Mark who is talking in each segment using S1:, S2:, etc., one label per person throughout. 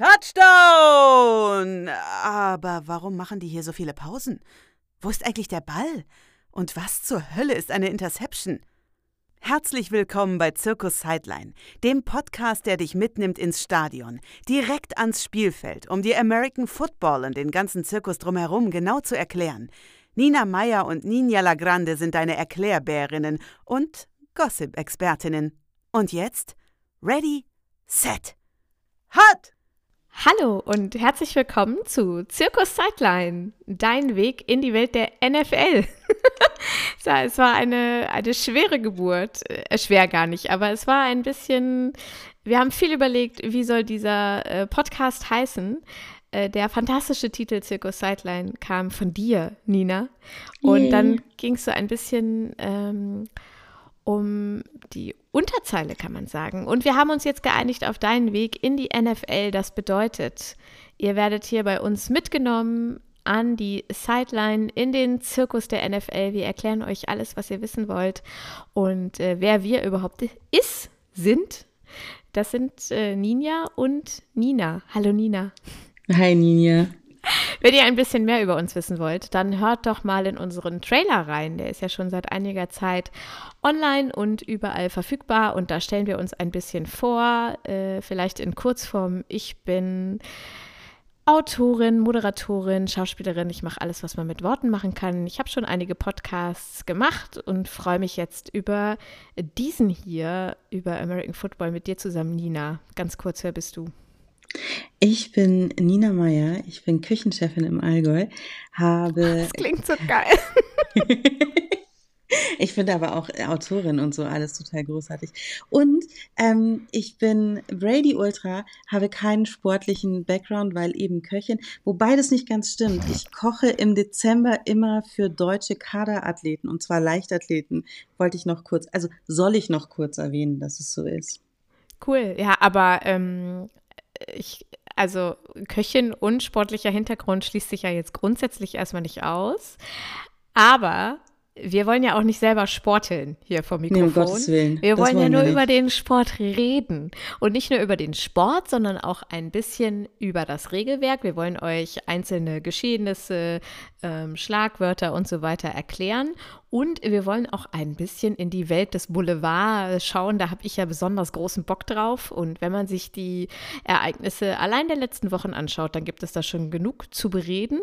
S1: Touchdown! Aber warum machen die hier so viele Pausen? Wo ist eigentlich der Ball? Und was zur Hölle ist eine Interception? Herzlich willkommen bei Zirkus Sideline, dem Podcast, der dich mitnimmt ins Stadion, direkt ans Spielfeld, um dir American Football und den ganzen Zirkus drumherum genau zu erklären. Nina Meyer und Ninja Lagrande sind deine Erklärbärinnen und Gossip-Expertinnen. Und jetzt? Ready, set, hot!
S2: Hallo und herzlich willkommen zu Zirkus Sideline, dein Weg in die Welt der NFL. es war eine, eine schwere Geburt, äh, schwer gar nicht, aber es war ein bisschen, wir haben viel überlegt, wie soll dieser äh, Podcast heißen. Äh, der fantastische Titel Zirkus Sideline kam von dir, Nina. Und Yay. dann ging es so ein bisschen ähm, um die Unterzeile, kann man sagen. Und wir haben uns jetzt geeinigt auf deinen Weg in die NFL. Das bedeutet, ihr werdet hier bei uns mitgenommen an die Sideline in den Zirkus der NFL. Wir erklären euch alles, was ihr wissen wollt und äh, wer wir überhaupt ist, sind. Das sind äh, Ninja und Nina. Hallo Nina.
S3: Hi Ninja.
S2: Wenn ihr ein bisschen mehr über uns wissen wollt, dann hört doch mal in unseren Trailer rein. Der ist ja schon seit einiger Zeit online und überall verfügbar. Und da stellen wir uns ein bisschen vor, äh, vielleicht in Kurzform. Ich bin Autorin, Moderatorin, Schauspielerin. Ich mache alles, was man mit Worten machen kann. Ich habe schon einige Podcasts gemacht und freue mich jetzt über diesen hier, über American Football mit dir zusammen, Nina. Ganz kurz, wer bist du?
S3: Ich bin Nina Meyer, ich bin Küchenchefin im Allgäu, habe.
S2: Das klingt so geil.
S3: ich finde aber auch Autorin und so alles total großartig. Und ähm, ich bin Brady Ultra, habe keinen sportlichen Background, weil eben Köchin, wobei das nicht ganz stimmt. Ich koche im Dezember immer für deutsche Kaderathleten und zwar Leichtathleten. Wollte ich noch kurz, also soll ich noch kurz erwähnen, dass es so ist.
S2: Cool, ja, aber ähm, ich, also Köchin und sportlicher Hintergrund schließt sich ja jetzt grundsätzlich erstmal nicht aus. Aber wir wollen ja auch nicht selber sporteln hier vom Mikrofon. Nee, um
S3: Gottes Willen.
S2: Wir wollen, wollen ja nur über den Sport reden. Und nicht nur über den Sport, sondern auch ein bisschen über das Regelwerk. Wir wollen euch einzelne Geschehnisse, ähm, Schlagwörter und so weiter erklären und wir wollen auch ein bisschen in die Welt des Boulevards schauen. Da habe ich ja besonders großen Bock drauf. Und wenn man sich die Ereignisse allein der letzten Wochen anschaut, dann gibt es da schon genug zu bereden,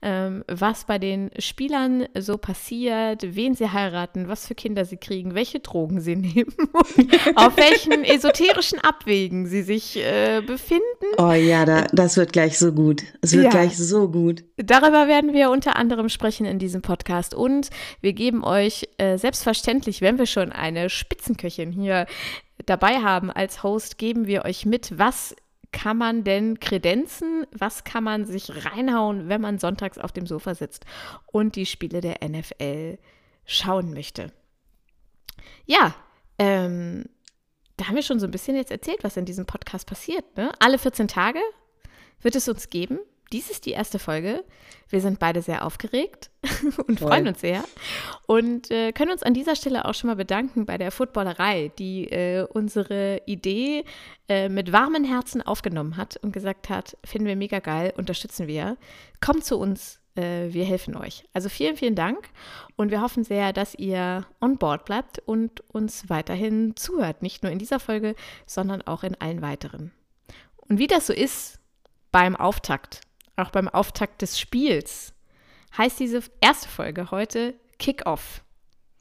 S2: ähm, was bei den Spielern so passiert, wen sie heiraten, was für Kinder sie kriegen, welche Drogen sie nehmen und auf welchen esoterischen Abwegen sie sich äh, befinden.
S3: Oh ja, da, das wird gleich so gut. Es wird ja. gleich so gut.
S2: Darüber werden wir unter anderem sprechen in diesem Podcast. Und wir geben geben euch äh, selbstverständlich, wenn wir schon eine Spitzenköchin hier dabei haben als Host, geben wir euch mit, was kann man denn kredenzen? Was kann man sich reinhauen, wenn man sonntags auf dem Sofa sitzt und die Spiele der NFL schauen möchte? Ja, ähm, da haben wir schon so ein bisschen jetzt erzählt, was in diesem Podcast passiert. Ne? Alle 14 Tage wird es uns geben. Dies ist die erste Folge. Wir sind beide sehr aufgeregt und freuen uns sehr. Und äh, können uns an dieser Stelle auch schon mal bedanken bei der Footballerei, die äh, unsere Idee äh, mit warmen Herzen aufgenommen hat und gesagt hat, finden wir mega geil, unterstützen wir. Kommt zu uns, äh, wir helfen euch. Also vielen, vielen Dank und wir hoffen sehr, dass ihr on board bleibt und uns weiterhin zuhört. Nicht nur in dieser Folge, sondern auch in allen weiteren. Und wie das so ist beim Auftakt auch beim Auftakt des Spiels, heißt diese erste Folge heute Kickoff.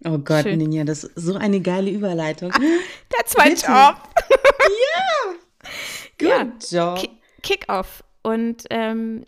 S3: Oh Gott, Schön. Ninja, das ist so eine geile Überleitung. Ah,
S2: that's my Bitte. job.
S3: ja. Good ja. job.
S2: Kickoff. Und ähm,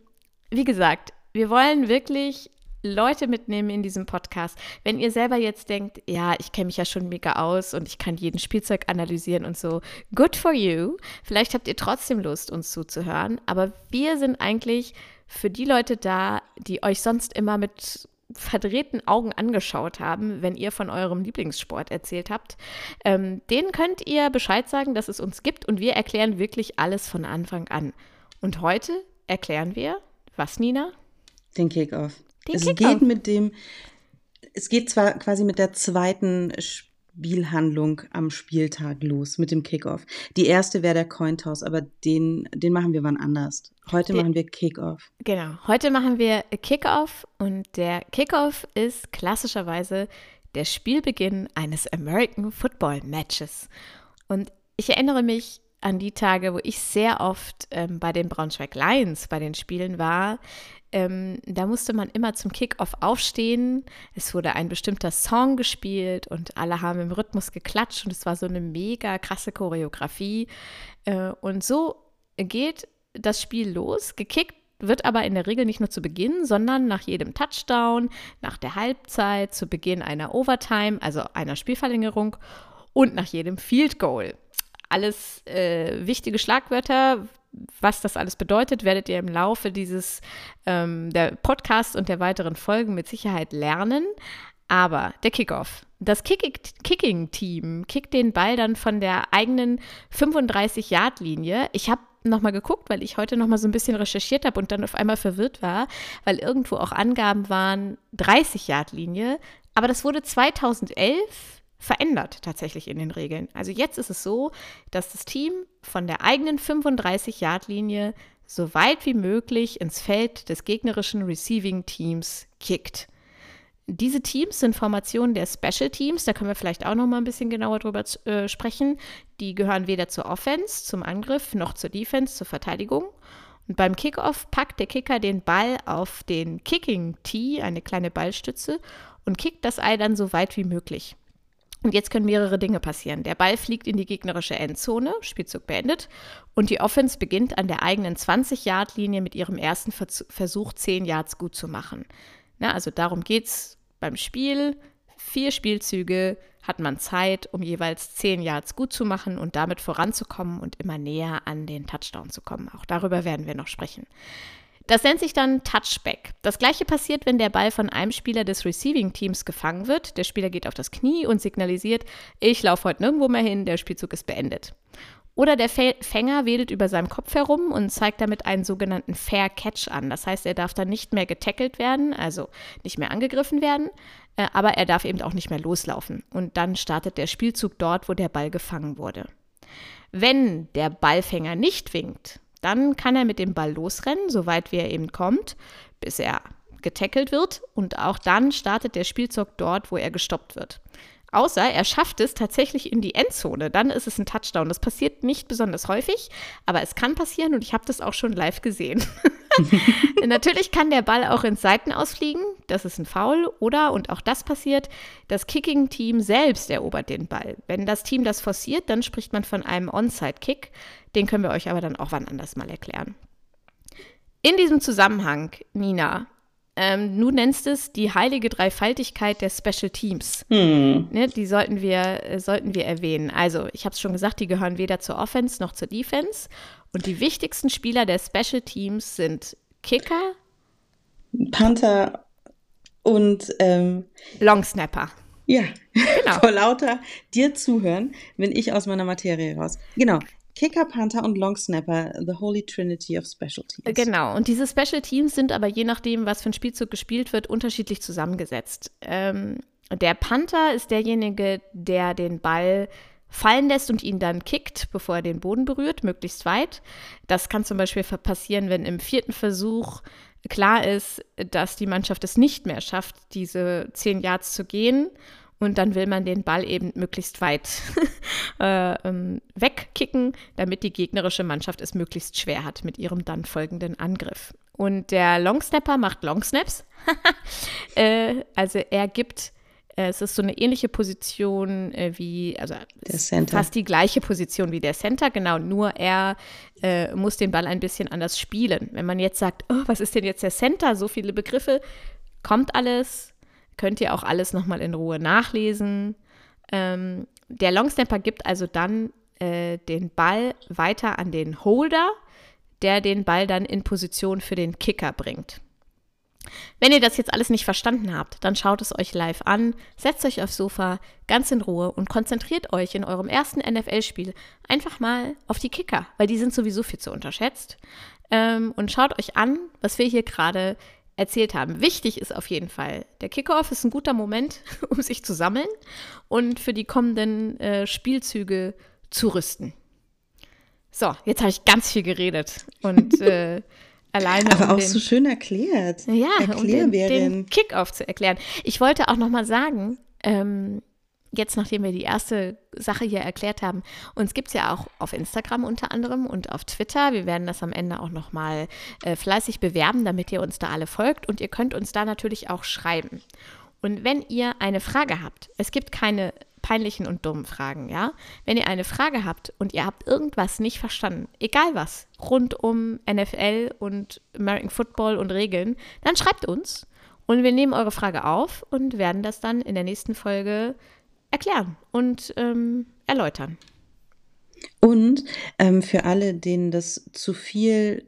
S2: wie gesagt, wir wollen wirklich Leute mitnehmen in diesem Podcast. Wenn ihr selber jetzt denkt, ja, ich kenne mich ja schon mega aus und ich kann jeden Spielzeug analysieren und so, good for you. Vielleicht habt ihr trotzdem Lust, uns zuzuhören. Aber wir sind eigentlich für die Leute da, die euch sonst immer mit verdrehten Augen angeschaut haben, wenn ihr von eurem Lieblingssport erzählt habt. Ähm, denen könnt ihr Bescheid sagen, dass es uns gibt und wir erklären wirklich alles von Anfang an. Und heute erklären wir, was, Nina?
S3: Den Kickoff. Den es geht mit dem, es geht zwar quasi mit der zweiten Spielhandlung am Spieltag los mit dem Kickoff. Die erste wäre der Cointoss, aber den, den machen wir wann anders. Heute machen wir Kickoff.
S2: Genau, heute machen wir Kickoff und der Kickoff ist klassischerweise der Spielbeginn eines American Football Matches. Und ich erinnere mich an die Tage, wo ich sehr oft ähm, bei den Braunschweig Lions bei den Spielen war. Ähm, da musste man immer zum Kickoff aufstehen. Es wurde ein bestimmter Song gespielt und alle haben im Rhythmus geklatscht und es war so eine mega krasse Choreografie. Äh, und so geht das Spiel los. Gekickt wird aber in der Regel nicht nur zu Beginn, sondern nach jedem Touchdown, nach der Halbzeit, zu Beginn einer Overtime, also einer Spielverlängerung und nach jedem Field Goal. Alles äh, wichtige Schlagwörter. Was das alles bedeutet, werdet ihr im Laufe dieses ähm, der Podcast und der weiteren Folgen mit Sicherheit lernen. Aber der Kickoff. Das Kicking-Team kickt den Ball dann von der eigenen 35-Yard-Linie. Ich habe nochmal geguckt, weil ich heute nochmal so ein bisschen recherchiert habe und dann auf einmal verwirrt war, weil irgendwo auch Angaben waren 30-Yard-Linie. Aber das wurde 2011 verändert tatsächlich in den Regeln. Also jetzt ist es so, dass das Team von der eigenen 35-Yard-Linie so weit wie möglich ins Feld des gegnerischen Receiving Teams kickt. Diese Teams sind Formationen der Special Teams, da können wir vielleicht auch noch mal ein bisschen genauer drüber äh, sprechen. Die gehören weder zur Offense, zum Angriff, noch zur Defense, zur Verteidigung. Und beim Kickoff packt der Kicker den Ball auf den Kicking Tee, eine kleine Ballstütze, und kickt das Ei dann so weit wie möglich. Und jetzt können mehrere Dinge passieren. Der Ball fliegt in die gegnerische Endzone, Spielzug beendet, und die Offense beginnt an der eigenen 20-Yard-Linie mit ihrem ersten Versuch, 10 Yards gut zu machen. Na, also darum geht es beim Spiel. Vier Spielzüge hat man Zeit, um jeweils 10 Yards gut zu machen und damit voranzukommen und immer näher an den Touchdown zu kommen. Auch darüber werden wir noch sprechen. Das nennt sich dann Touchback. Das gleiche passiert, wenn der Ball von einem Spieler des Receiving Teams gefangen wird. Der Spieler geht auf das Knie und signalisiert, ich laufe heute nirgendwo mehr hin, der Spielzug ist beendet. Oder der Fänger wedelt über seinem Kopf herum und zeigt damit einen sogenannten Fair Catch an. Das heißt, er darf dann nicht mehr getackelt werden, also nicht mehr angegriffen werden, äh, aber er darf eben auch nicht mehr loslaufen. Und dann startet der Spielzug dort, wo der Ball gefangen wurde. Wenn der Ballfänger nicht winkt, dann kann er mit dem Ball losrennen, soweit wie er eben kommt, bis er getackelt wird. Und auch dann startet der Spielzug dort, wo er gestoppt wird. Außer er schafft es tatsächlich in die Endzone, dann ist es ein Touchdown. Das passiert nicht besonders häufig, aber es kann passieren und ich habe das auch schon live gesehen. Natürlich kann der Ball auch ins Seiten ausfliegen, das ist ein Foul. Oder, und auch das passiert, das Kicking-Team selbst erobert den Ball. Wenn das Team das forciert, dann spricht man von einem Onside-Kick. Den können wir euch aber dann auch wann anders mal erklären. In diesem Zusammenhang, Nina, ähm, du nennst es die heilige Dreifaltigkeit der Special Teams. Hm. Ne, die sollten wir, äh, sollten wir erwähnen. Also, ich habe es schon gesagt, die gehören weder zur Offense noch zur Defense. Und die wichtigsten Spieler der Special Teams sind Kicker,
S3: Panther und ähm,
S2: Long Snapper.
S3: Ja, genau. vor lauter dir zuhören, bin ich aus meiner Materie raus. Genau. Kicker, Panther und Long Snapper, the Holy Trinity of Special Teams.
S2: Genau, und diese Special Teams sind aber je nachdem, was für ein Spielzug gespielt wird, unterschiedlich zusammengesetzt. Ähm, der Panther ist derjenige, der den Ball fallen lässt und ihn dann kickt, bevor er den Boden berührt, möglichst weit. Das kann zum Beispiel passieren, wenn im vierten Versuch klar ist, dass die Mannschaft es nicht mehr schafft, diese zehn Yards zu gehen und dann will man den Ball eben möglichst weit äh, ähm, wegkicken, damit die gegnerische Mannschaft es möglichst schwer hat mit ihrem dann folgenden Angriff. Und der Longsnapper macht Longsnaps. äh, also er gibt, äh, es ist so eine ähnliche Position äh, wie, also fast die gleiche Position wie der Center, genau, nur er äh, muss den Ball ein bisschen anders spielen. Wenn man jetzt sagt, oh, was ist denn jetzt der Center? So viele Begriffe, kommt alles, Könnt ihr auch alles nochmal in Ruhe nachlesen. Ähm, der Longsnapper gibt also dann äh, den Ball weiter an den Holder, der den Ball dann in Position für den Kicker bringt. Wenn ihr das jetzt alles nicht verstanden habt, dann schaut es euch live an, setzt euch aufs Sofa ganz in Ruhe und konzentriert euch in eurem ersten NFL-Spiel einfach mal auf die Kicker, weil die sind sowieso viel zu unterschätzt. Ähm, und schaut euch an, was wir hier gerade erzählt haben. Wichtig ist auf jeden Fall, der Kickoff ist ein guter Moment, um sich zu sammeln und für die kommenden äh, Spielzüge zu rüsten. So, jetzt habe ich ganz viel geredet und äh, alleine.
S3: Aber
S2: um
S3: auch
S2: den,
S3: so schön erklärt.
S2: ja, um den, den Kickoff zu erklären. Ich wollte auch noch mal sagen, ähm, jetzt nachdem wir die erste Sache hier erklärt haben, uns gibt es ja auch auf Instagram unter anderem und auf Twitter. Wir werden das am Ende auch noch mal äh, fleißig bewerben, damit ihr uns da alle folgt und ihr könnt uns da natürlich auch schreiben. Und wenn ihr eine Frage habt, es gibt keine peinlichen und dummen Fragen, ja? Wenn ihr eine Frage habt und ihr habt irgendwas nicht verstanden, egal was, rund um NFL und American Football und Regeln, dann schreibt uns und wir nehmen eure Frage auf und werden das dann in der nächsten Folge erklären und ähm, erläutern.
S3: Und ähm, für alle, denen das zu viel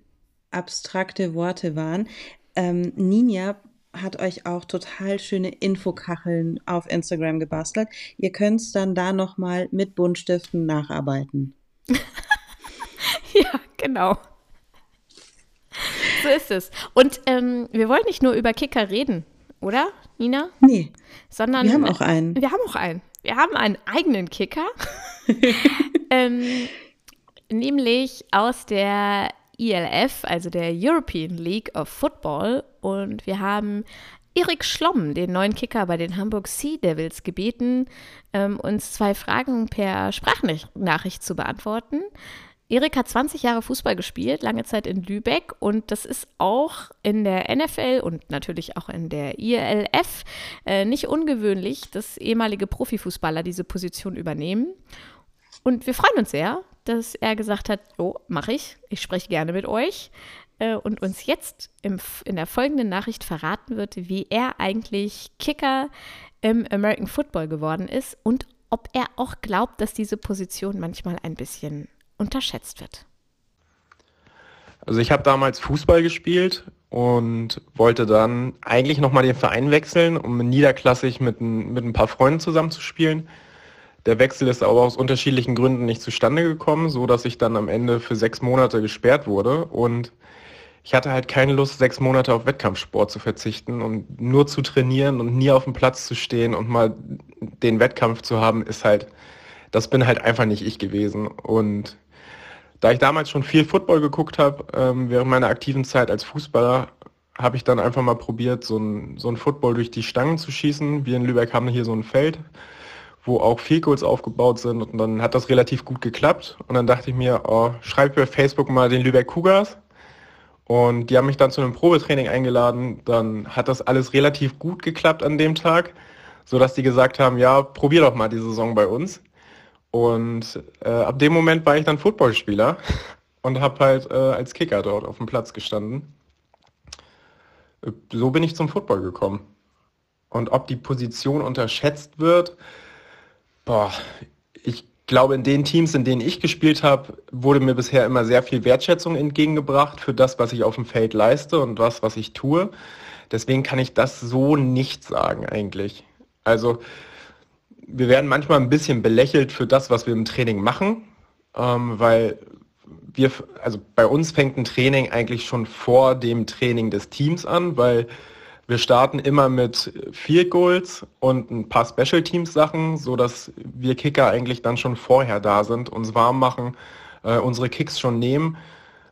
S3: abstrakte Worte waren, ähm, Ninja hat euch auch total schöne Infokacheln auf Instagram gebastelt. Ihr könnt es dann da nochmal mit Buntstiften nacharbeiten.
S2: Ja, genau. So ist es. Und ähm, wir wollen nicht nur über Kicker reden, oder, Nina?
S3: Nee,
S2: Sondern
S3: wir haben auch einen.
S2: Wir haben auch einen. Wir haben einen eigenen Kicker. ähm, nämlich aus der ELF, also der European League of Football. Und wir haben Erik Schlomm, den neuen Kicker bei den Hamburg Sea Devils, gebeten, ähm, uns zwei Fragen per Sprachnachricht zu beantworten. Erik hat 20 Jahre Fußball gespielt, lange Zeit in Lübeck und das ist auch in der NFL und natürlich auch in der ILF äh, nicht ungewöhnlich, dass ehemalige Profifußballer diese Position übernehmen. Und wir freuen uns sehr, dass er gesagt hat, oh, mache ich, ich spreche gerne mit euch äh, und uns jetzt im, in der folgenden Nachricht verraten wird, wie er eigentlich Kicker im American Football geworden ist und ob er auch glaubt, dass diese Position manchmal ein bisschen unterschätzt wird.
S4: Also ich habe damals Fußball gespielt und wollte dann eigentlich nochmal den Verein wechseln, um niederklassig mit, ein- mit ein paar Freunden zusammenzuspielen. Der Wechsel ist aber aus unterschiedlichen Gründen nicht zustande gekommen, so dass ich dann am Ende für sechs Monate gesperrt wurde und ich hatte halt keine Lust, sechs Monate auf Wettkampfsport zu verzichten und nur zu trainieren und nie auf dem Platz zu stehen und mal den Wettkampf zu haben, ist halt, das bin halt einfach nicht ich gewesen. Und da ich damals schon viel Football geguckt habe, ähm, während meiner aktiven Zeit als Fußballer, habe ich dann einfach mal probiert, so ein, so ein Football durch die Stangen zu schießen. Wir in Lübeck haben hier so ein Feld, wo auch Field Goals aufgebaut sind und dann hat das relativ gut geklappt. Und dann dachte ich mir, oh, schreib bei Facebook mal den Lübeck Cougars. Und die haben mich dann zu einem Probetraining eingeladen. Dann hat das alles relativ gut geklappt an dem Tag, sodass die gesagt haben, ja, probier doch mal die Saison bei uns. Und äh, ab dem Moment war ich dann Footballspieler und habe halt äh, als Kicker dort auf dem Platz gestanden. Äh, So bin ich zum Football gekommen. Und ob die Position unterschätzt wird, boah, ich glaube, in den Teams, in denen ich gespielt habe, wurde mir bisher immer sehr viel Wertschätzung entgegengebracht für das, was ich auf dem Feld leiste und was, was ich tue. Deswegen kann ich das so nicht sagen eigentlich. Also wir werden manchmal ein bisschen belächelt für das, was wir im Training machen, ähm, weil wir, also bei uns fängt ein Training eigentlich schon vor dem Training des Teams an, weil wir starten immer mit Field Goals und ein paar Special Teams Sachen, so dass wir Kicker eigentlich dann schon vorher da sind, uns warm machen, äh, unsere Kicks schon nehmen.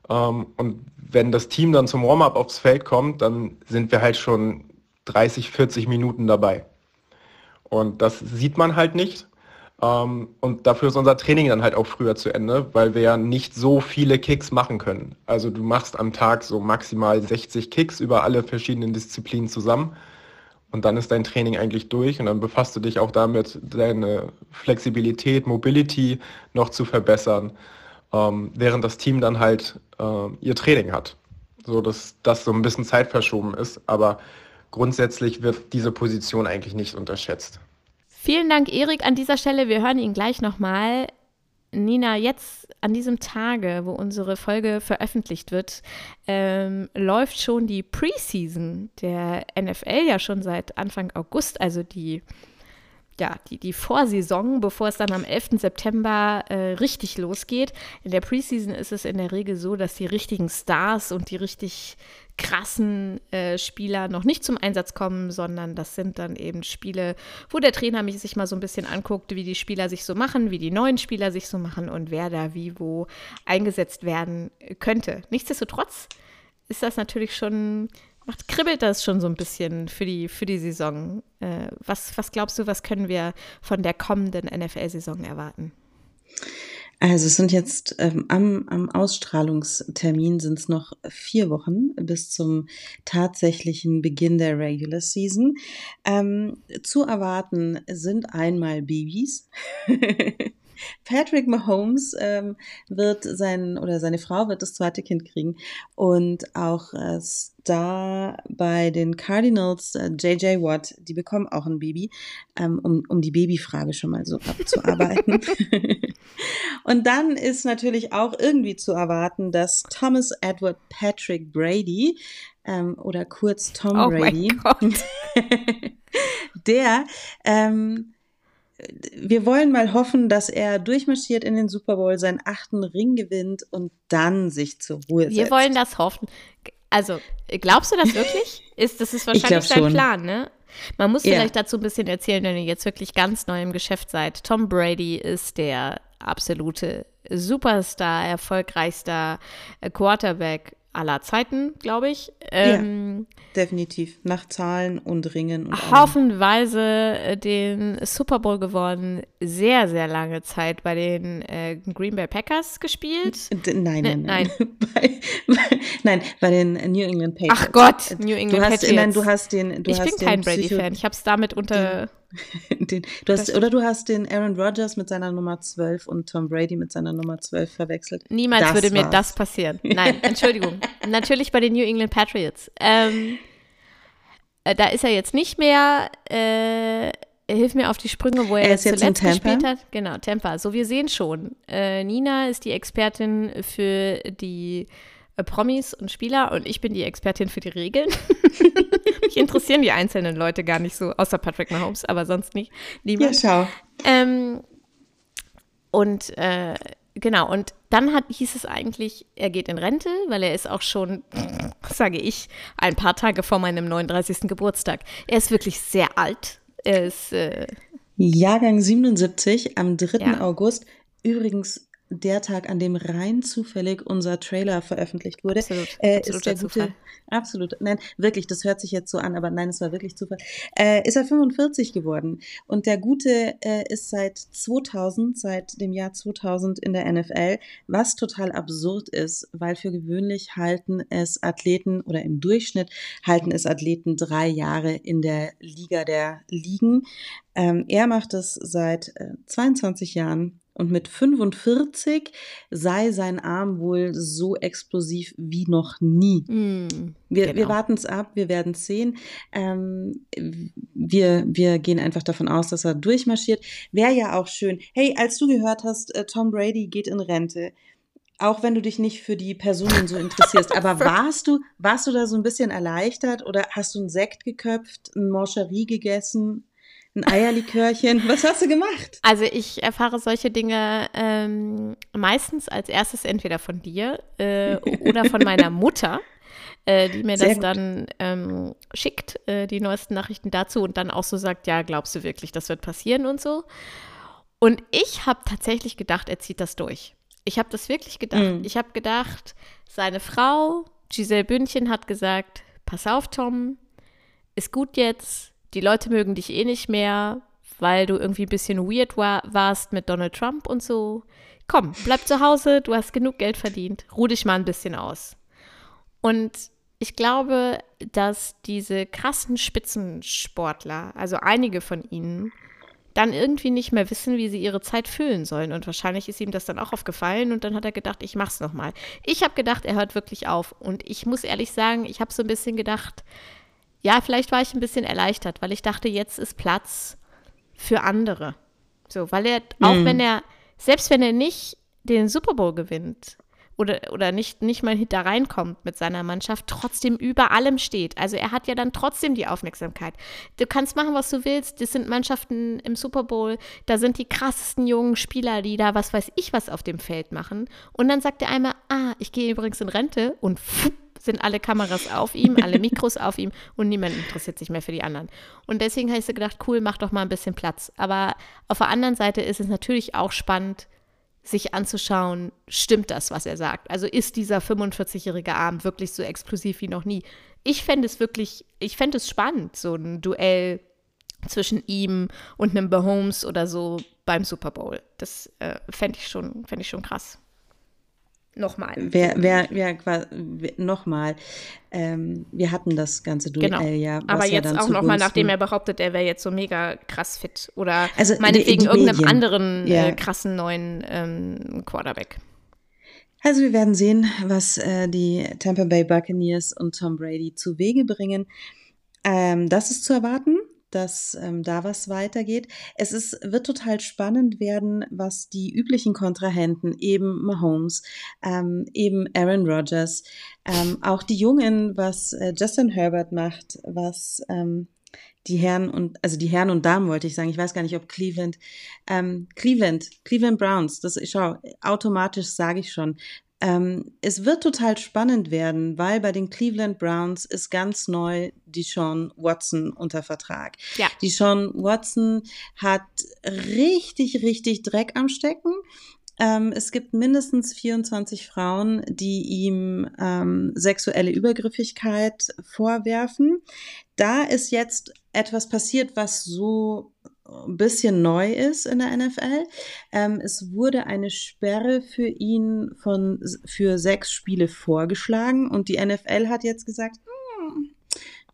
S4: Ähm, und wenn das Team dann zum Warm-up aufs Feld kommt, dann sind wir halt schon 30, 40 Minuten dabei. Und das sieht man halt nicht. Ähm, und dafür ist unser Training dann halt auch früher zu Ende, weil wir ja nicht so viele Kicks machen können. Also du machst am Tag so maximal 60 Kicks über alle verschiedenen Disziplinen zusammen. Und dann ist dein Training eigentlich durch und dann befasst du dich auch damit, deine Flexibilität, Mobility noch zu verbessern, ähm, während das Team dann halt äh, ihr Training hat. So dass das so ein bisschen Zeit verschoben ist. Aber grundsätzlich wird diese Position eigentlich nicht unterschätzt.
S2: Vielen Dank, Erik, an dieser Stelle. Wir hören ihn gleich nochmal. Nina, jetzt an diesem Tage, wo unsere Folge veröffentlicht wird, ähm, läuft schon die Preseason der NFL ja schon seit Anfang August, also die ja, die, die Vorsaison, bevor es dann am 11. September äh, richtig losgeht. In der Preseason ist es in der Regel so, dass die richtigen Stars und die richtig krassen äh, Spieler noch nicht zum Einsatz kommen, sondern das sind dann eben Spiele, wo der Trainer mich sich mal so ein bisschen anguckt, wie die Spieler sich so machen, wie die neuen Spieler sich so machen und wer da wie wo eingesetzt werden könnte. Nichtsdestotrotz ist das natürlich schon macht, kribbelt das schon so ein bisschen für die, für die Saison. Äh, was, was glaubst du, was können wir von der kommenden NFL-Saison erwarten?
S3: Also es sind jetzt ähm, am, am Ausstrahlungstermin sind es noch vier Wochen bis zum tatsächlichen Beginn der Regular Season. Ähm, zu erwarten sind einmal Babys. Patrick Mahomes ähm, wird sein oder seine Frau wird das zweite Kind kriegen und auch äh, Star bei den Cardinals, äh, JJ Watt, die bekommen auch ein Baby, ähm, um, um die Babyfrage schon mal so abzuarbeiten. und dann ist natürlich auch irgendwie zu erwarten, dass Thomas Edward Patrick Brady ähm, oder kurz Tom oh Brady, der ähm, wir wollen mal hoffen, dass er durchmarschiert in den Super Bowl, seinen achten Ring gewinnt und dann sich zur Ruhe setzt.
S2: Wir wollen das hoffen. Also, glaubst du das wirklich? Ist, das ist wahrscheinlich sein schon. Plan, ne? Man muss vielleicht ja. dazu ein bisschen erzählen, wenn ihr jetzt wirklich ganz neu im Geschäft seid. Tom Brady ist der absolute Superstar, erfolgreichster Quarterback aller Zeiten, glaube ich.
S3: Ähm, ja, definitiv. Nach Zahlen und Ringen und
S2: Haufenweise äh, den Super Bowl gewonnen, sehr, sehr lange Zeit bei den äh, Green Bay Packers gespielt.
S3: Nein, nein, nein. Nein. bei, bei, nein, bei den New England Patriots.
S2: Ach Gott, New England
S3: du hast,
S2: Patriots.
S3: Nein, du hast den. Du
S2: ich
S3: hast
S2: bin kein Brady-Fan. Ich habe es damit unter.
S3: Den, Den, du hast, oder du hast den Aaron Rodgers mit seiner Nummer 12 und Tom Brady mit seiner Nummer 12 verwechselt.
S2: Niemals das würde mir war's. das passieren. Nein, Entschuldigung. Natürlich bei den New England Patriots. Ähm, äh, da ist er jetzt nicht mehr. Äh, hilf mir auf die Sprünge, wo er, er zuletzt gespielt hat. Genau, Tampa. So, wir sehen schon. Äh, Nina ist die Expertin für die äh, Promis und Spieler und ich bin die Expertin für die Regeln. Mich interessieren die einzelnen Leute gar nicht so, außer Patrick Mahomes, aber sonst nicht. Niemand.
S3: Ja, schau.
S2: Ähm, und äh, genau, und dann hat, hieß es eigentlich, er geht in Rente, weil er ist auch schon, sage ich, ein paar Tage vor meinem 39. Geburtstag. Er ist wirklich sehr alt. Er ist äh,
S3: Jahrgang 77 am 3. Ja. August. Übrigens der Tag, an dem rein zufällig unser Trailer veröffentlicht wurde.
S2: Absolut, äh, ist der
S3: gute, absolut, nein, wirklich, das hört sich jetzt so an, aber nein, es war wirklich Zufall. Äh, ist er 45 geworden und der Gute äh, ist seit 2000, seit dem Jahr 2000 in der NFL, was total absurd ist, weil für gewöhnlich halten es Athleten oder im Durchschnitt halten es Athleten drei Jahre in der Liga der Ligen. Ähm, er macht es seit äh, 22 Jahren und mit 45 sei sein Arm wohl so explosiv wie noch nie. Mm, wir genau. wir warten es ab, wir werden es sehen. Ähm, wir, wir gehen einfach davon aus, dass er durchmarschiert. Wäre ja auch schön. Hey, als du gehört hast, äh, Tom Brady geht in Rente, auch wenn du dich nicht für die Personen so interessierst, aber warst du, warst du da so ein bisschen erleichtert oder hast du einen Sekt geköpft, ein Moncherie gegessen? Ein Eierlikörchen. Was hast du gemacht?
S2: Also ich erfahre solche Dinge ähm, meistens als erstes entweder von dir äh, oder von meiner Mutter. Äh, die mir Sehr das gut. dann ähm, schickt, äh, die neuesten Nachrichten dazu und dann auch so sagt, ja, glaubst du wirklich, das wird passieren und so. Und ich habe tatsächlich gedacht, er zieht das durch. Ich habe das wirklich gedacht. Mm. Ich habe gedacht, seine Frau, Giselle Bündchen, hat gesagt, pass auf, Tom, ist gut jetzt, die Leute mögen dich eh nicht mehr, weil du irgendwie ein bisschen weird war, warst mit Donald Trump und so. Komm, bleib zu Hause, du hast genug Geld verdient, ruh dich mal ein bisschen aus. Und ich glaube, dass diese krassen Spitzensportler, also einige von ihnen, dann irgendwie nicht mehr wissen, wie sie ihre Zeit füllen sollen. Und wahrscheinlich ist ihm das dann auch aufgefallen und dann hat er gedacht, ich mach's nochmal. Ich habe gedacht, er hört wirklich auf. Und ich muss ehrlich sagen, ich habe so ein bisschen gedacht, ja, vielleicht war ich ein bisschen erleichtert, weil ich dachte, jetzt ist Platz für andere. So, weil er, auch mhm. wenn er, selbst wenn er nicht den Super Bowl gewinnt oder, oder nicht, nicht mal da reinkommt mit seiner Mannschaft, trotzdem über allem steht. Also er hat ja dann trotzdem die Aufmerksamkeit. Du kannst machen, was du willst. Das sind Mannschaften im Super Bowl, da sind die krassesten jungen Spieler, die da was weiß ich was auf dem Feld machen. Und dann sagt er einmal, ah, ich gehe übrigens in Rente und pfupp, sind alle Kameras auf ihm, alle Mikros auf ihm und niemand interessiert sich mehr für die anderen. Und deswegen habe ich so gedacht, cool, mach doch mal ein bisschen Platz. Aber auf der anderen Seite ist es natürlich auch spannend, sich anzuschauen, stimmt das, was er sagt? Also ist dieser 45-jährige Arm wirklich so explosiv wie noch nie? Ich fände es wirklich, ich fände es spannend, so ein Duell zwischen ihm und einem Mahomes oder so beim Super Bowl. Das äh, fände ich, schon, fänd ich schon krass. Nochmal.
S3: Wer, wer, wer, nochmal. Ähm, wir hatten das ganze Duell genau. ja.
S2: Aber jetzt ja auch nochmal, nachdem er behauptet, er wäre jetzt so mega krass fit. Oder also meinetwegen irgendeinem anderen ja. äh, krassen neuen ähm, Quarterback.
S3: Also wir werden sehen, was äh, die Tampa Bay Buccaneers und Tom Brady zu Wege bringen. Ähm, das ist zu erwarten dass ähm, da was weitergeht. Es ist, wird total spannend werden, was die üblichen Kontrahenten, eben Mahomes, ähm, eben Aaron Rodgers, ähm, auch die Jungen, was äh, Justin Herbert macht, was ähm, die Herren und, also die Herren und Damen wollte ich sagen, ich weiß gar nicht, ob Cleveland, ähm, Cleveland, Cleveland Browns, das, schau, automatisch sage ich schon, ähm, es wird total spannend werden, weil bei den Cleveland Browns ist ganz neu die Sean Watson unter Vertrag. Ja. Die Sean Watson hat richtig, richtig Dreck am Stecken. Ähm, es gibt mindestens 24 Frauen, die ihm ähm, sexuelle Übergriffigkeit vorwerfen. Da ist jetzt etwas passiert, was so ein bisschen neu ist in der NFL. Ähm, es wurde eine Sperre für ihn von, für sechs Spiele vorgeschlagen und die NFL hat jetzt gesagt, hm,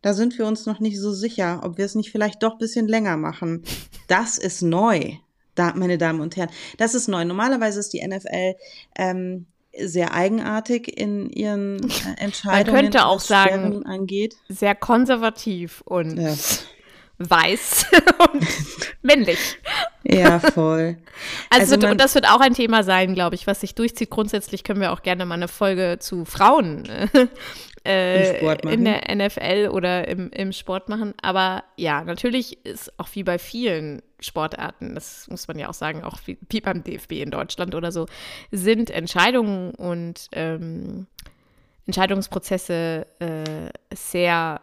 S3: da sind wir uns noch nicht so sicher, ob wir es nicht vielleicht doch ein bisschen länger machen. Das ist neu, da, meine Damen und Herren. Das ist neu. Normalerweise ist die NFL ähm, sehr eigenartig in ihren äh, Entscheidungen.
S2: Man könnte auch sagen, angeht. sehr konservativ und ja weiß und männlich.
S3: Ja, voll.
S2: Also, also wird, das wird auch ein Thema sein, glaube ich, was sich durchzieht. Grundsätzlich können wir auch gerne mal eine Folge zu Frauen äh, in der NFL oder im, im Sport machen. Aber ja, natürlich ist auch wie bei vielen Sportarten, das muss man ja auch sagen, auch wie, wie beim DFB in Deutschland oder so, sind Entscheidungen und ähm, Entscheidungsprozesse äh, sehr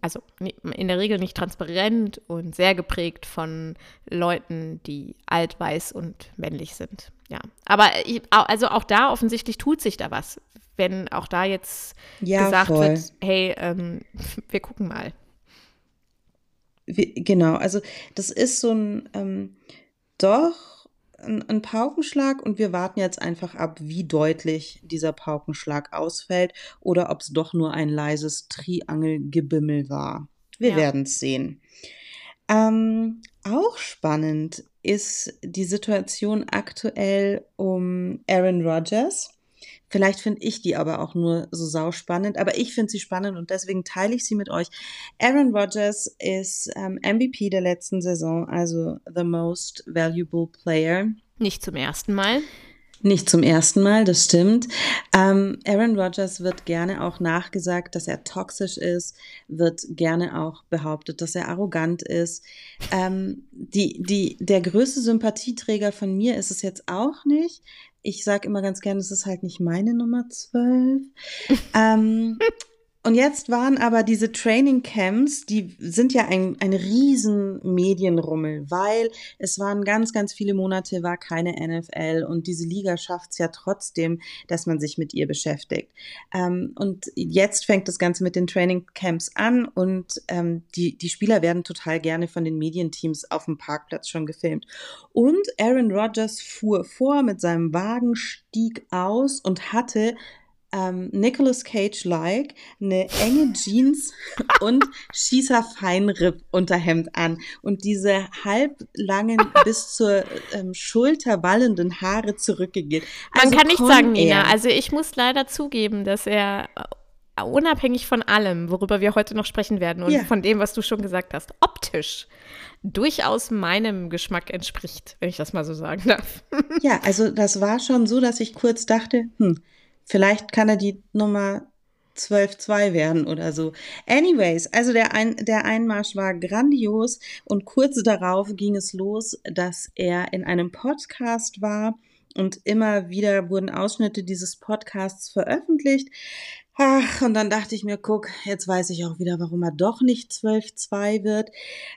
S2: also in der Regel nicht transparent und sehr geprägt von Leuten, die alt, weiß und männlich sind. Ja, aber ich, also auch da offensichtlich tut sich da was, wenn auch da jetzt ja, gesagt voll. wird, hey, ähm, wir gucken mal.
S3: Wie, genau, also das ist so ein ähm, doch ein, ein Paukenschlag und wir warten jetzt einfach ab, wie deutlich dieser Paukenschlag ausfällt oder ob es doch nur ein leises Triangelgebimmel war. Wir ja. werden es sehen. Ähm, auch spannend ist die Situation aktuell um Aaron Rodgers. Vielleicht finde ich die aber auch nur so sauspannend, aber ich finde sie spannend und deswegen teile ich sie mit euch. Aaron Rodgers ist ähm, MVP der letzten Saison, also the most valuable player.
S2: Nicht zum ersten Mal.
S3: Nicht zum ersten Mal, das stimmt. Ähm, Aaron Rodgers wird gerne auch nachgesagt, dass er toxisch ist, wird gerne auch behauptet, dass er arrogant ist. Ähm, die, die, der größte Sympathieträger von mir ist es jetzt auch nicht ich sage immer ganz gerne, es ist halt nicht meine Nummer 12. ähm, und jetzt waren aber diese Training Camps, die sind ja ein, ein riesen Medienrummel, weil es waren ganz, ganz viele Monate, war keine NFL und diese Liga schafft es ja trotzdem, dass man sich mit ihr beschäftigt. Ähm, und jetzt fängt das Ganze mit den Training Camps an und ähm, die, die Spieler werden total gerne von den Medienteams auf dem Parkplatz schon gefilmt. Und Aaron Rodgers fuhr vor mit seinem Wagen, stieg aus und hatte ähm, Nicolas Cage-like eine enge Jeans und schießer Feinripp Unterhemd an und diese halblangen bis zur ähm, Schulter wallenden Haare zurückgegeben.
S2: Also Man kann nicht sagen, Nina. Also ich muss leider zugeben, dass er äh, unabhängig von allem, worüber wir heute noch sprechen werden und ja. von dem, was du schon gesagt hast, optisch durchaus meinem Geschmack entspricht, wenn ich das mal so sagen darf.
S3: Ja, also das war schon so, dass ich kurz dachte, hm, vielleicht kann er die Nummer 12-2 werden oder so. Anyways, also der, Ein der Einmarsch war grandios und kurz darauf ging es los, dass er in einem Podcast war und immer wieder wurden Ausschnitte dieses Podcasts veröffentlicht. Ach, und dann dachte ich mir, guck, jetzt weiß ich auch wieder, warum er doch nicht 12-2 wird.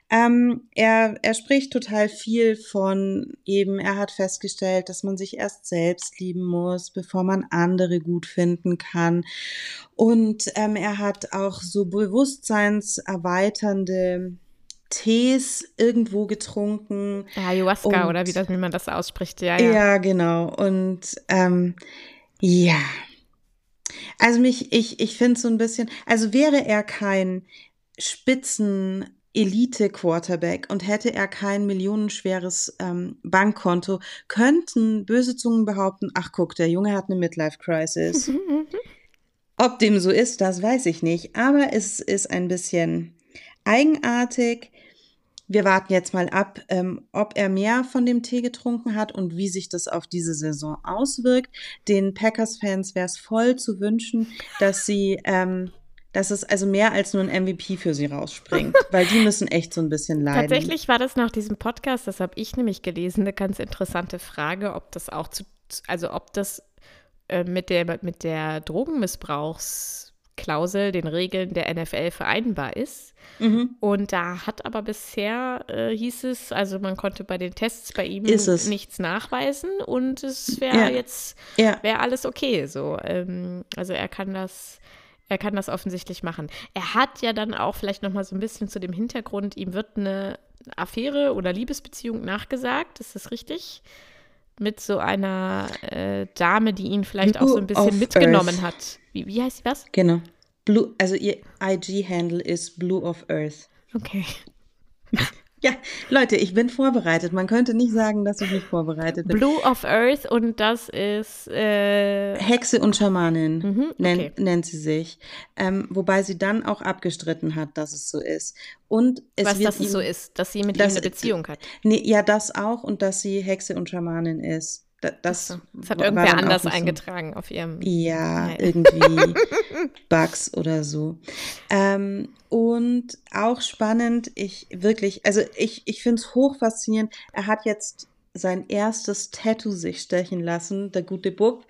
S3: Ähm, er, er spricht total viel von eben, er hat festgestellt, dass man sich erst selbst lieben muss, bevor man andere gut finden kann. Und ähm, er hat auch so bewusstseinserweiternde Tees irgendwo getrunken.
S2: Ayahuasca und, oder wie, das, wie man das ausspricht, ja.
S3: Ja, ja genau. Und ähm, ja. Also mich, ich, ich finde so ein bisschen, also wäre er kein Spitzen Elite-Quarterback und hätte er kein millionenschweres ähm, Bankkonto, könnten böse Zungen behaupten, ach guck, der Junge hat eine Midlife-Crisis. Ob dem so ist, das weiß ich nicht, aber es ist ein bisschen eigenartig. Wir warten jetzt mal ab, ähm, ob er mehr von dem Tee getrunken hat und wie sich das auf diese Saison auswirkt. Den Packers-Fans wäre es voll zu wünschen, dass sie, ähm, dass es also mehr als nur ein MVP für sie rausspringt, weil die müssen echt so ein bisschen leiden.
S2: Tatsächlich war das nach diesem Podcast, das habe ich nämlich gelesen, eine ganz interessante Frage, ob das auch zu, also ob das äh, mit der mit der Drogenmissbrauchs Klausel, den Regeln der NFL vereinbar ist. Mhm. Und da hat aber bisher, äh, hieß es, also man konnte bei den Tests bei ihm nichts nachweisen und es wäre ja. jetzt, ja. wäre alles okay. So. Ähm, also er kann das, er kann das offensichtlich machen. Er hat ja dann auch vielleicht nochmal so ein bisschen zu dem Hintergrund, ihm wird eine Affäre oder Liebesbeziehung nachgesagt, ist das richtig? Mit so einer äh, Dame, die ihn vielleicht Blue auch so ein bisschen mitgenommen Earth. hat. Wie, wie heißt sie was?
S3: Genau. Blue, also ihr IG-Handle ist Blue of Earth.
S2: Okay.
S3: Ja, Leute, ich bin vorbereitet. Man könnte nicht sagen, dass ich nicht vorbereitet bin.
S2: Blue of Earth und das ist äh
S3: Hexe und Schamanin mhm, okay. nennt, nennt, sie sich. Ähm, wobei sie dann auch abgestritten hat, dass es so ist. Und es
S2: Was, dass es so ist, dass sie mit ihm eine Beziehung hat.
S3: Nee, ja, das auch und dass sie Hexe und Schamanin ist. Das,
S2: so. das hat irgendwer anders eingetragen so. auf ihrem.
S3: Ja, Nein. irgendwie Bugs oder so. Ähm, und auch spannend, ich wirklich, also ich, ich finde es hoch faszinierend. Er hat jetzt sein erstes Tattoo sich stechen lassen, der gute Bub.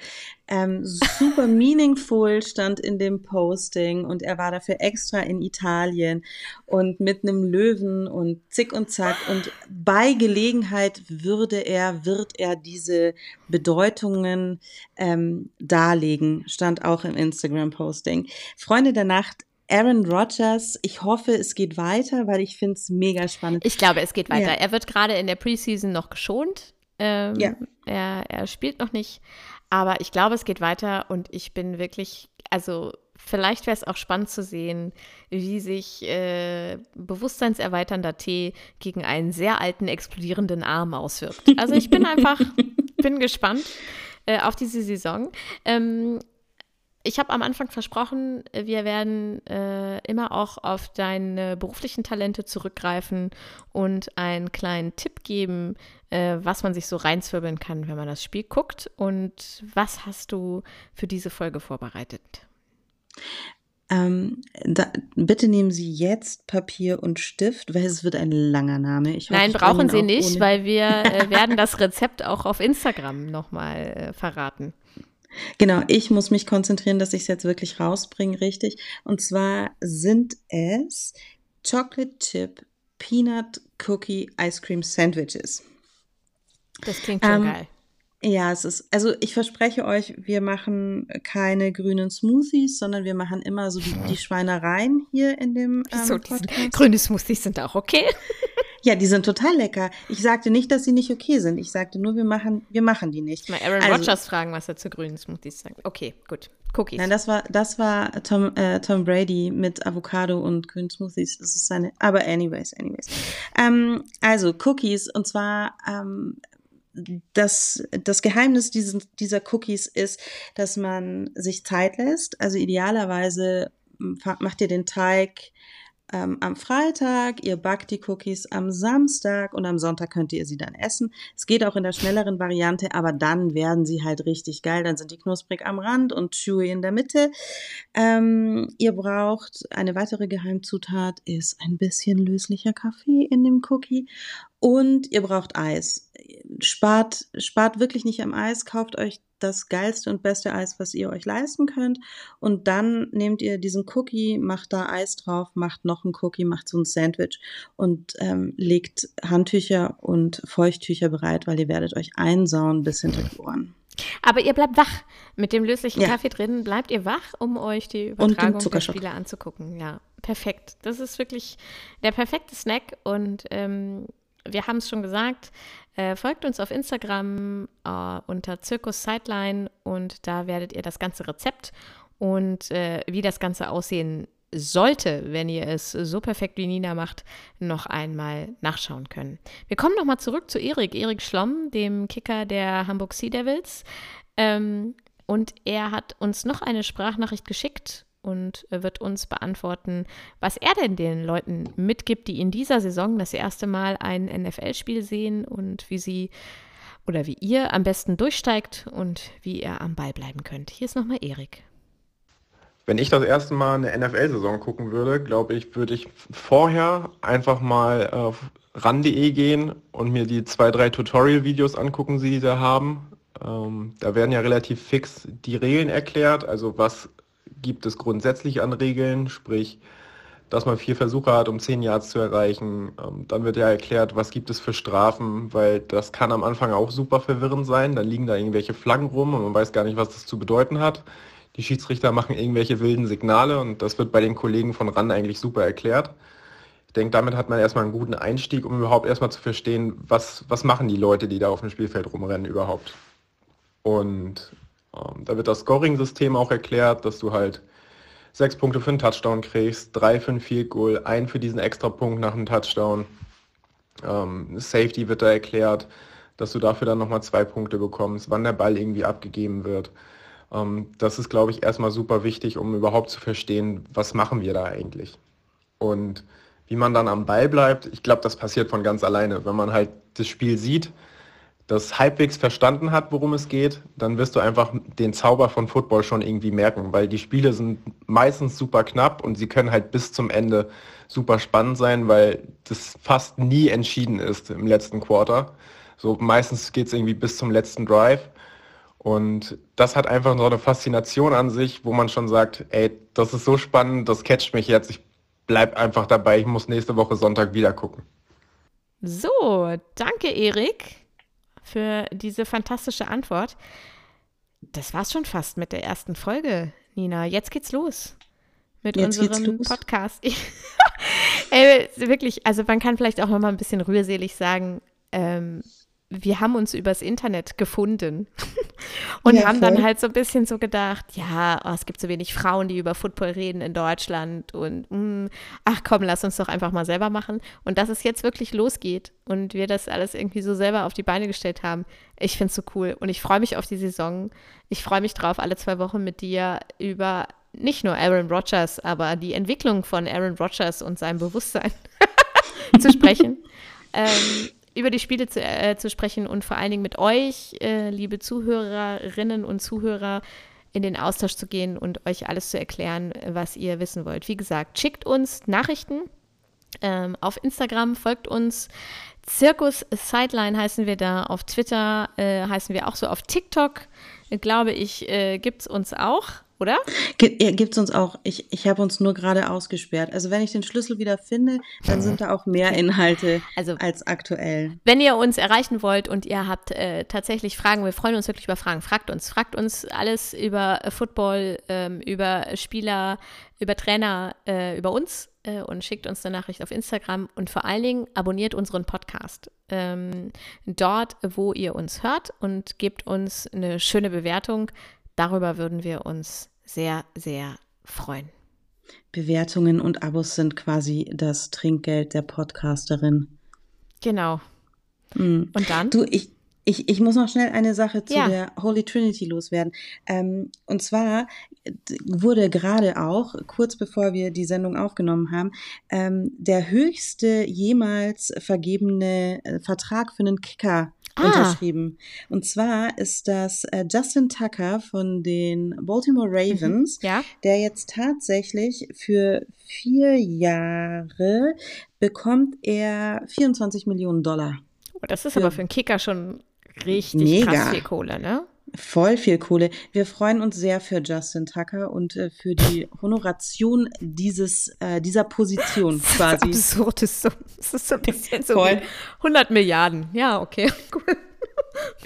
S3: Ähm, super meaningful stand in dem Posting und er war dafür extra in Italien und mit einem Löwen und zick und zack und bei Gelegenheit würde er, wird er diese Bedeutungen ähm, darlegen, stand auch im Instagram-Posting. Freunde der Nacht, Aaron Rodgers, ich hoffe, es geht weiter, weil ich finde es mega spannend.
S2: Ich glaube, es geht weiter. Ja. Er wird gerade in der Preseason noch geschont. Ähm, ja. Er, er spielt noch nicht. Aber ich glaube, es geht weiter und ich bin wirklich, also vielleicht wäre es auch spannend zu sehen, wie sich äh, bewusstseinserweiternder Tee gegen einen sehr alten, explodierenden Arm auswirkt. Also ich bin einfach, bin gespannt äh, auf diese Saison. Ähm, ich habe am Anfang versprochen, wir werden äh, immer auch auf deine beruflichen Talente zurückgreifen und einen kleinen Tipp geben, äh, was man sich so reinzwirbeln kann, wenn man das Spiel guckt. Und was hast du für diese Folge vorbereitet?
S3: Ähm, da, bitte nehmen Sie jetzt Papier und Stift, weil es wird ein langer Name.
S2: Hoffe, Nein, brauchen Sie nicht, weil wir äh, werden das Rezept auch auf Instagram nochmal äh, verraten.
S3: Genau, ich muss mich konzentrieren, dass ich es jetzt wirklich rausbringe, richtig. Und zwar sind es Chocolate Chip Peanut Cookie Ice Cream Sandwiches.
S2: Das klingt schon ähm, geil.
S3: Ja, es ist, also ich verspreche euch, wir machen keine grünen Smoothies, sondern wir machen immer so die, die Schweinereien hier in dem ähm,
S2: so, Grüne Smoothies sind auch okay.
S3: Ja, die sind total lecker. Ich sagte nicht, dass sie nicht okay sind. Ich sagte nur, wir machen, wir machen die nicht.
S2: Mal Aaron also, Rodgers fragen, was er zu grünen Smoothies sagt. Okay, gut. Cookies.
S3: Nein, das war, das war Tom, äh, Tom Brady mit Avocado und grünen Smoothies. Das ist seine, aber anyways, anyways. Ähm, also Cookies und zwar ähm, das, das Geheimnis diesen, dieser Cookies ist, dass man sich Zeit lässt. Also idealerweise macht ihr den Teig ähm, am Freitag, ihr backt die Cookies am Samstag und am Sonntag könnt ihr sie dann essen. Es geht auch in der schnelleren Variante, aber dann werden sie halt richtig geil. Dann sind die knusprig am Rand und chewy in der Mitte. Ähm, ihr braucht eine weitere Geheimzutat, ist ein bisschen löslicher Kaffee in dem Cookie und ihr braucht Eis. Spart, spart wirklich nicht am Eis, kauft euch das geilste und beste Eis, was ihr euch leisten könnt. Und dann nehmt ihr diesen Cookie, macht da Eis drauf, macht noch einen Cookie, macht so ein Sandwich und ähm, legt Handtücher und Feuchttücher bereit, weil ihr werdet euch einsauen bis hinter die Ohren.
S2: Aber ihr bleibt wach. Mit dem löslichen ja. Kaffee drin bleibt ihr wach, um euch die Übertragung der Spiele anzugucken. Ja, perfekt. Das ist wirklich der perfekte Snack und ähm, wir haben es schon gesagt, äh, folgt uns auf Instagram äh, unter Zirkus Sideline und da werdet ihr das ganze Rezept und äh, wie das Ganze aussehen sollte, wenn ihr es so perfekt wie Nina macht, noch einmal nachschauen können. Wir kommen nochmal zurück zu Erik, Erik Schlomm, dem Kicker der Hamburg Sea Devils. Ähm, und er hat uns noch eine Sprachnachricht geschickt und wird uns beantworten, was er denn den Leuten mitgibt, die in dieser Saison das erste Mal ein NFL-Spiel sehen und wie sie oder wie ihr am besten durchsteigt und wie ihr am Ball bleiben könnt. Hier ist nochmal Erik.
S4: Wenn ich das erste Mal eine NFL-Saison gucken würde, glaube ich, würde ich vorher einfach mal auf ran.de gehen und mir die zwei, drei Tutorial-Videos angucken, die sie da haben. Ähm, da werden ja relativ fix die Regeln erklärt, also was gibt es grundsätzlich an Regeln, sprich, dass man vier Versuche hat, um zehn Yards zu erreichen. Ähm, dann wird ja erklärt, was gibt es für Strafen, weil das kann am Anfang auch super verwirrend sein. Dann liegen da irgendwelche Flaggen rum und man weiß gar nicht, was das zu bedeuten hat. Die Schiedsrichter machen irgendwelche wilden Signale und das wird bei den Kollegen von RAN eigentlich super erklärt. Ich denke, damit hat man erstmal einen guten Einstieg, um überhaupt erstmal zu verstehen, was, was machen die Leute, die da auf dem Spielfeld rumrennen überhaupt. Und ähm, da wird das Scoring-System auch erklärt, dass du halt sechs Punkte für einen Touchdown kriegst, drei für ein Field Goal, ein für diesen Extrapunkt nach einem Touchdown. Ähm, Safety wird da erklärt, dass du dafür dann nochmal zwei Punkte bekommst, wann der Ball irgendwie abgegeben wird. Ähm, das ist, glaube ich, erstmal super wichtig, um überhaupt zu verstehen, was machen wir da eigentlich. Und wie man dann am Ball bleibt, ich glaube, das passiert von ganz alleine. Wenn man halt das Spiel sieht, das halbwegs verstanden hat, worum es geht, dann wirst du einfach den Zauber von Football schon irgendwie merken, weil die Spiele sind meistens super knapp und sie können halt bis zum Ende super spannend sein, weil das fast nie entschieden ist im letzten Quarter. So meistens geht es irgendwie bis zum letzten Drive. Und das hat einfach so eine Faszination an sich, wo man schon sagt, ey, das ist so spannend, das catcht mich jetzt, ich bleib einfach dabei, ich muss nächste Woche Sonntag wieder gucken.
S2: So, danke Erik für diese fantastische Antwort. Das war's schon fast mit der ersten Folge, Nina. Jetzt geht's los mit Jetzt unserem los. Podcast. Ey, wirklich, also man kann vielleicht auch noch mal ein bisschen rührselig sagen, ähm, wir haben uns übers Internet gefunden und ja, haben dann halt so ein bisschen so gedacht, ja, oh, es gibt so wenig Frauen, die über Football reden in Deutschland und mh, mm, ach komm, lass uns doch einfach mal selber machen. Und dass es jetzt wirklich losgeht und wir das alles irgendwie so selber auf die Beine gestellt haben, ich finde es so cool und ich freue mich auf die Saison. Ich freue mich drauf, alle zwei Wochen mit dir über nicht nur Aaron Rodgers, aber die Entwicklung von Aaron Rodgers und seinem Bewusstsein zu sprechen. ähm, über die Spiele zu, äh, zu sprechen und vor allen Dingen mit euch, äh, liebe Zuhörerinnen und Zuhörer, in den Austausch zu gehen und euch alles zu erklären, was ihr wissen wollt. Wie gesagt, schickt uns Nachrichten ähm, auf Instagram, folgt uns. Zirkus Sideline heißen wir da. Auf Twitter äh, heißen wir auch so. Auf TikTok, äh, glaube ich, äh, gibt es uns auch oder?
S3: Gibt es uns auch. Ich, ich habe uns nur gerade ausgesperrt. Also wenn ich den Schlüssel wieder finde, dann sind da auch mehr Inhalte also, als aktuell.
S2: Wenn ihr uns erreichen wollt und ihr habt äh, tatsächlich Fragen, wir freuen uns wirklich über Fragen, fragt uns. Fragt uns alles über äh, Football, ähm, über Spieler, über Trainer, äh, über uns äh, und schickt uns eine Nachricht auf Instagram und vor allen Dingen abonniert unseren Podcast. Ähm, dort, wo ihr uns hört und gebt uns eine schöne Bewertung. Darüber würden wir uns sehr, sehr freuen.
S3: Bewertungen und Abos sind quasi das Trinkgeld der Podcasterin.
S2: Genau. Mhm. Und dann?
S3: Du, ich, Ich, ich muss noch schnell eine Sache zu
S2: Ja.
S3: der Holy Trinity loswerden. Ähm, und zwar wurde gerade auch, kurz bevor wir die Sendung aufgenommen haben, ähm, der höchste jemals vergebene äh, Vertrag für einen Kicker
S2: Ah.
S3: unterschrieben. Und zwar ist das äh, Justin Tucker von den Baltimore Ravens,
S2: Ja.
S3: der jetzt tatsächlich für vier Jahre bekommt er 24 Millionen Dollar.
S2: Oh, das ist
S3: Für-
S2: aber für einen Kicker schon richtig
S3: Mega.
S2: krass viel Kohle, ne?
S3: Voll viel Kohle. Wir freuen uns sehr für Justin Tucker und äh, für die Honoration dieses, äh, dieser Position
S2: Das ist
S3: quasi.
S2: absurd. Das ist so, das ist so ein bisschen so
S3: Voll.
S2: wie 100 Milliarden. Ja, okay, cool.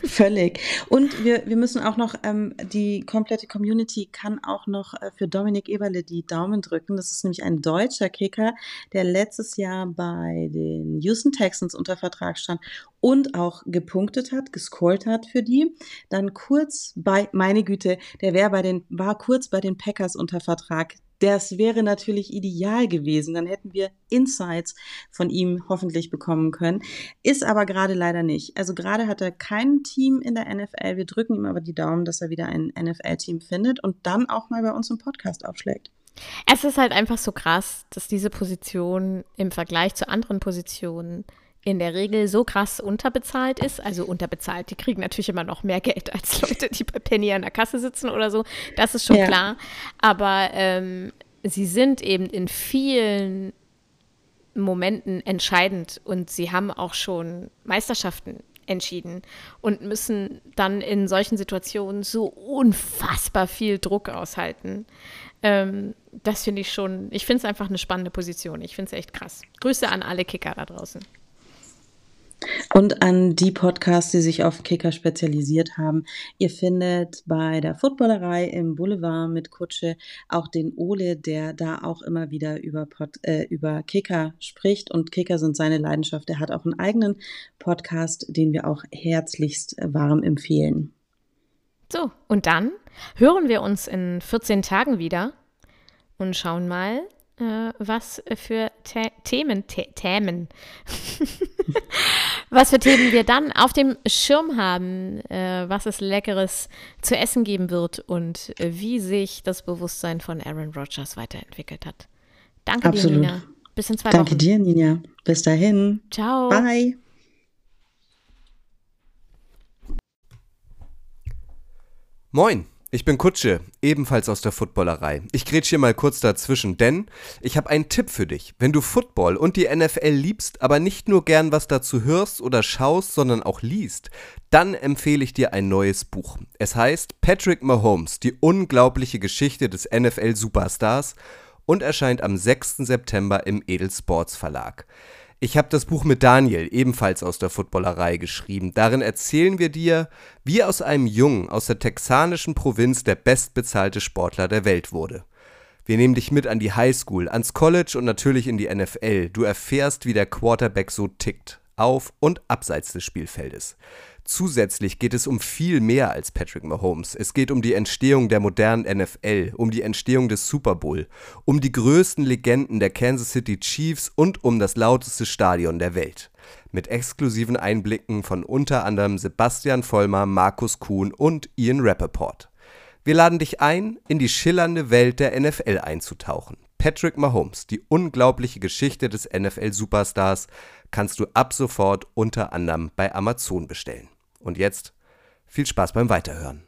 S3: Völlig. Und wir, wir müssen auch noch, ähm, die komplette Community kann auch noch äh, für Dominik Eberle die Daumen drücken. Das ist nämlich ein deutscher Kicker, der letztes Jahr bei den Houston Texans unter Vertrag stand und auch gepunktet hat, gescored hat für die. Dann kurz bei, meine Güte, der wäre bei den, war kurz bei den Packers unter Vertrag. Das wäre natürlich ideal gewesen. Dann hätten wir Insights von ihm hoffentlich bekommen können. Ist aber gerade leider nicht. Also gerade hat er kein Team in der NFL. Wir drücken ihm aber die Daumen, dass er wieder ein NFL-Team findet und dann auch mal bei uns im Podcast aufschlägt.
S2: Es ist halt einfach so krass, dass diese Position im Vergleich zu anderen Positionen in der Regel so krass unterbezahlt ist. Also unterbezahlt, die kriegen natürlich immer noch mehr Geld als Leute, die bei Penny an der Kasse sitzen oder so. Das ist schon
S3: Ja.
S2: klar. Aber ähm, sie sind eben in vielen Momenten entscheidend und sie haben auch schon Meisterschaften entschieden und müssen dann in solchen Situationen so unfassbar viel Druck aushalten. Ähm, das finde ich schon, ich finde es einfach eine spannende Position. Ich finde es echt krass. Grüße an alle Kicker da draußen.
S3: Und an die Podcasts, die sich auf Kicker spezialisiert haben. Ihr findet bei der Footballerei im Boulevard mit Kutsche auch den Ole, der da auch immer wieder über, Pod, äh, über Kicker spricht. Und Kicker sind seine Leidenschaft. Er hat auch einen eigenen Podcast, den wir auch herzlichst warm empfehlen.
S2: So, und dann hören wir uns in 14 Tagen wieder und schauen mal, was für Tä Themen, Tä Themen, was für Themen wir dann auf dem Schirm haben, äh, was es Leckeres zu essen geben wird und äh, wie sich das Bewusstsein von Aaron Rodgers weiterentwickelt hat. Danke
S3: Absolut.
S2: dir, Nina. Bis in zwei
S3: Danke
S2: Wochen.
S3: dir, Ninja. Bis dahin.
S2: Ciao.
S3: Bye.
S5: Moin, ich bin Kutsche, ebenfalls aus der Footballerei. Ich grätsch hier mal kurz dazwischen, denn ich habe einen Tipp für dich. Wenn du Football und die NFL liebst, aber nicht nur gern was dazu hörst oder schaust, sondern auch liest, dann empfehle ich dir ein neues Buch. Es heißt Patrick Mahomes, die unglaubliche Geschichte des NFL-Superstars und erscheint am 6. September im Edel Sports Verlag. Ich habe das Buch mit Daniel, ebenfalls aus der Footballerei, geschrieben. Darin erzählen wir dir, wie aus einem Jungen aus der texanischen Provinz der bestbezahlte Sportler der Welt wurde. Wir nehmen dich mit an die Highschool, ans College und natürlich in die NFL. Du erfährst, wie der Quarterback so tickt, auf und abseits des Spielfeldes. Zusätzlich geht es um viel mehr als Patrick Mahomes. Es geht um die Entstehung der modernen NFL, um die Entstehung des Super Bowl, um die größten Legenden der Kansas City Chiefs und um das lauteste Stadion der Welt. Mit exklusiven Einblicken von unter anderem Sebastian Vollmer, Markus Kuhn und Ian Rappaport. Wir laden dich ein, in die schillernde Welt der NFL einzutauchen. Patrick Mahomes, die unglaubliche Geschichte des NFL-Superstars, kannst du ab sofort unter anderem bei Amazon bestellen. Und jetzt viel Spaß beim Weiterhören.